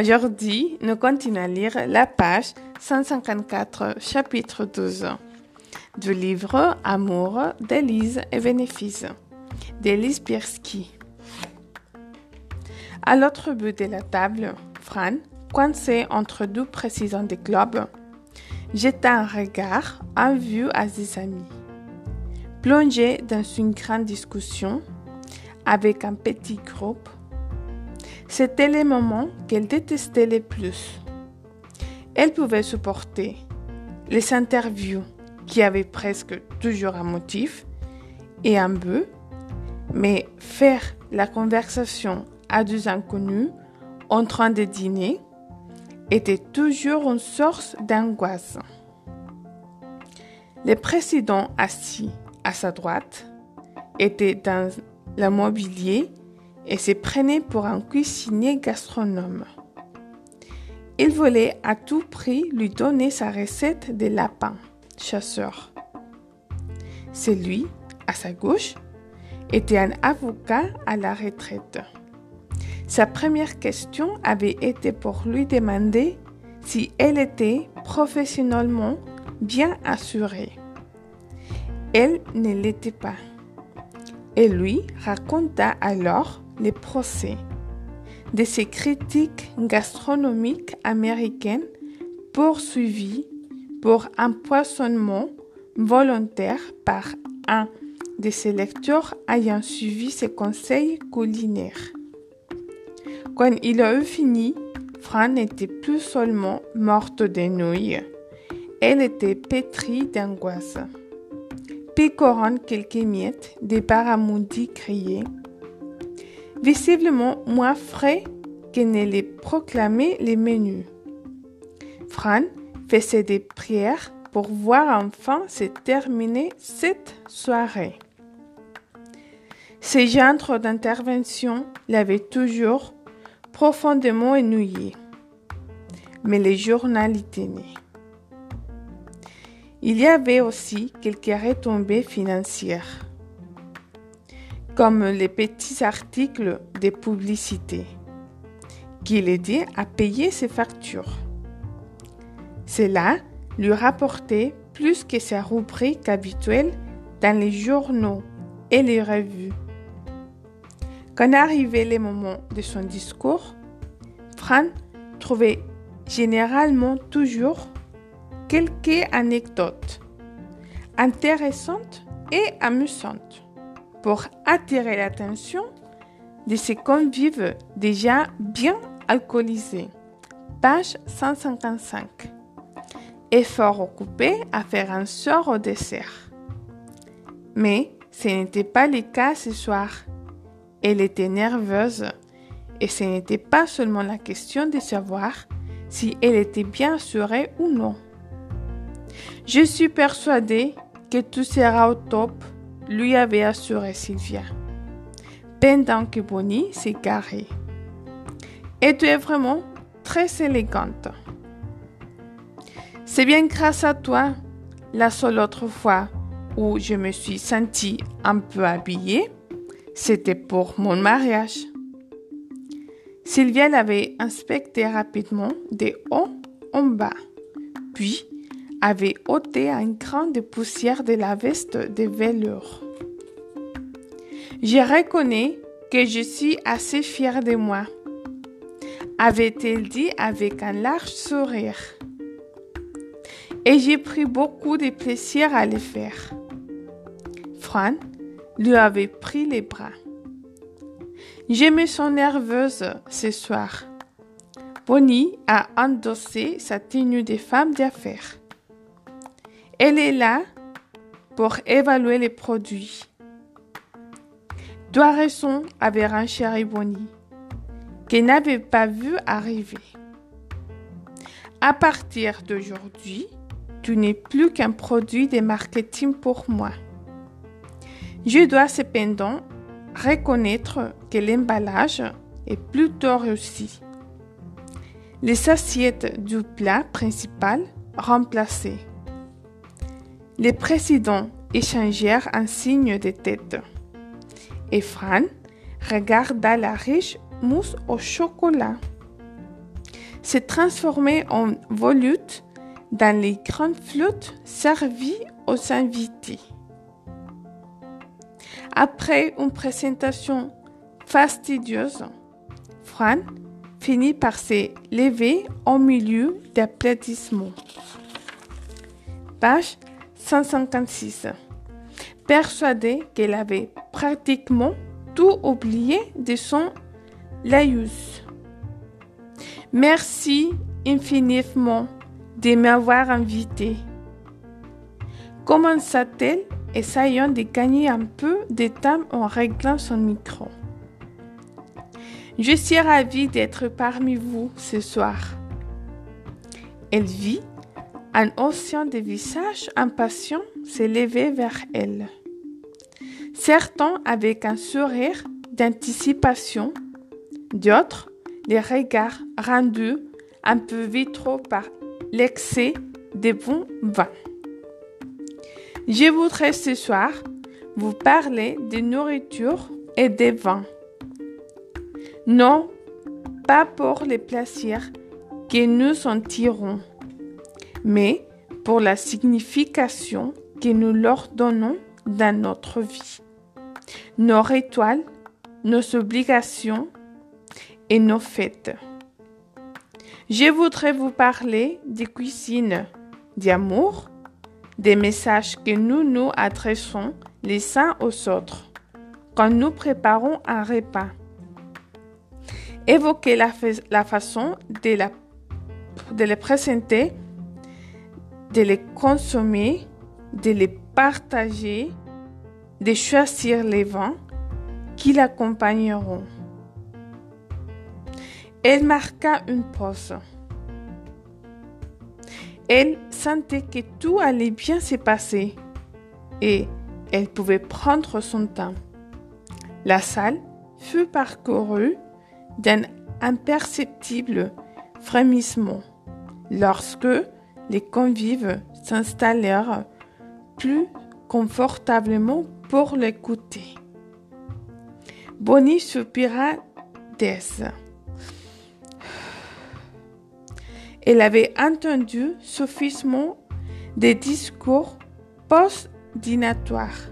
Aujourd'hui, nous continuons à lire la page 154, chapitre 12 du livre Amour d'Élise et Bénéfice d'Élise Pierski. À l'autre bout de la table, Fran, coincé entre deux présidents des clubs, jeta un regard en vue à ses amis. Plongé dans une grande discussion avec un petit groupe, c'était le moment qu'elle détestait le plus. Elle pouvait supporter les interviews qui avaient presque toujours un motif et un but, mais faire la conversation à deux inconnus en train de dîner était toujours une source d'angoisse. Le président assis à sa droite était dans le mobilier et se prenait pour un cuisinier gastronome. Il voulait à tout prix lui donner sa recette de lapin chasseur. Celui, à sa gauche, était un avocat à la retraite. Sa première question avait été pour lui demander si elle était professionnellement bien assurée. Elle ne l'était pas. Et lui raconta alors les procès de ces critiques gastronomiques américaines poursuivis pour empoisonnement volontaire par un de ses lecteurs ayant suivi ses conseils culinaires. Quand il a eu fini, Fran n'était plus seulement morte de nouilles, elle était pétrie d'angoisse. Picorant quelques miettes, des paramoudis criaient, visiblement moins frais que ne les proclamaient les menus. Fran faisait des prières pour voir enfin se terminer cette soirée. Ces genres d'intervention l'avaient toujours profondément ennuyé, mais les journaux y tenaient. Il y avait aussi quelques retombées financières, comme les petits articles de publicité, qui l'aidaient à payer ses factures. Cela lui rapportait plus que sa rubrique habituelle dans les journaux et les revues. Quand arrivait le moment de son discours, Fran trouvait généralement toujours quelques anecdotes intéressantes et amusantes pour attirer l'attention de ses convives déjà bien alcoolisés. Page 155. Et fort occupé à faire un sort au dessert. Mais ce n'était pas le cas ce soir. Elle était nerveuse et ce n'était pas seulement la question de savoir si elle était bien assurée ou non. Je suis persuadée que tout sera au top, lui avait assuré Sylvia, pendant que Bonnie s'égarait. Et tu es vraiment très élégante. C'est bien grâce à toi, la seule autre fois où je me suis sentie un peu habillée, c'était pour mon mariage. Sylvia l'avait inspecté rapidement de haut en bas, puis avait ôté un grain de poussière de la veste de velours. Je reconnais que je suis assez fière de moi, avait-elle dit avec un large sourire. Et j'ai pris beaucoup de plaisir à le faire. Fran lui avait pris les bras. Je me sens nerveuse ce soir. Bonnie a endossé sa tenue de femme d'affaires. Elle est là pour évaluer les produits. Raison, avait chéri Bonnie, qu'elle n'avait pas vu arriver. À partir d'aujourd'hui, tu n'es plus qu'un produit de marketing pour moi. Je dois cependant reconnaître que l'emballage est plutôt réussi. Les assiettes du plat principal remplacées. Les présidents échangèrent un signe de tête. Et Fran regarda la riche mousse au chocolat se transformer en volute dans les grandes flûtes servies aux invités. Après une présentation fastidieuse, Fran finit par se lever au milieu d'applaudissements. 156. Persuadée qu'elle avait pratiquement tout oublié de son laïus. Merci infiniment de m'avoir invité. Commença-t-elle, essayant de gagner un peu de temps en réglant son micro. Je suis ravie d'être parmi vous ce soir. Elle vit un océan de visages impatients s'élever vers elle. Certains avec un sourire d'anticipation, d'autres les regards rendus un peu vitraux par l'excès de bon vin. Je voudrais ce soir vous parler de nourriture et de vin. Non, pas pour les plaisirs que nous en tirons, mais pour la signification que nous leur donnons dans notre vie, nos rituels, nos obligations et nos fêtes. Je voudrais vous parler de cuisine, d'amour, des messages que nous nous adressons les uns aux autres quand nous préparons un repas. Évoquer la, façon de, la, de les présenter, de les consommer, de les partager, de choisir les vins qui l'accompagneront. Elle marqua une pause. Elle sentait que tout allait bien se passer et elle pouvait prendre son temps. La salle fut parcourue d'un imperceptible frémissement lorsque les convives s'installèrent plus confortablement pour l'écouter. Bonnie soupira d'aise. Elle avait entendu suffisamment des discours post-dinatoires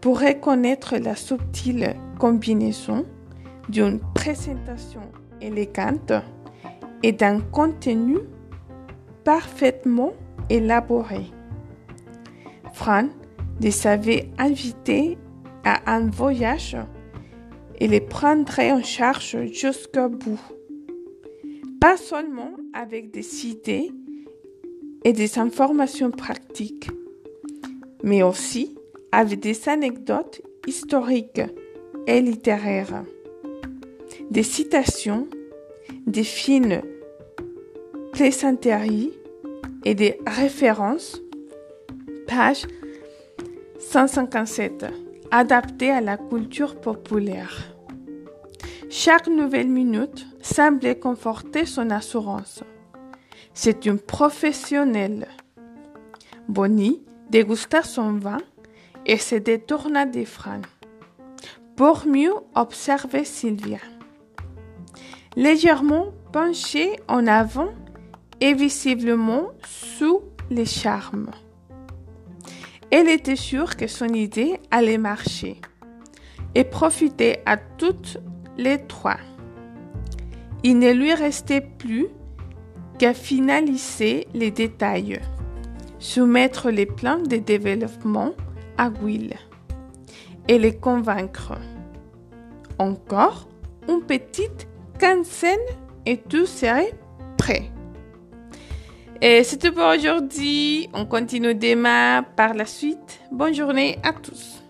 pour reconnaître la subtile combinaison d'une présentation élégante et d'un contenu parfaitement élaboré. Fran les avait invités à un voyage et les prendrait en charge jusqu'au bout pas seulement avec des idées et des informations pratiques, mais aussi avec des anecdotes historiques et littéraires, des citations, des fines plaisanteries et des références, page 157, adaptées à la culture populaire. Chaque nouvelle minute semblait conforter son assurance. C'est une professionnelle. Bonnie dégusta son vin et se détourna des freins pour mieux observer Sylvia. Légèrement penchée en avant et visiblement sous les charmes. Elle était sûre que son idée allait marcher et profiter à toutes les trois. Il ne lui restait plus qu'à finaliser les détails, soumettre les plans de développement à Will et les convaincre. Encore une petite quinzaine et tout serait prêt. Et c'est tout pour aujourd'hui. On continue demain par la suite. Bonne journée à tous.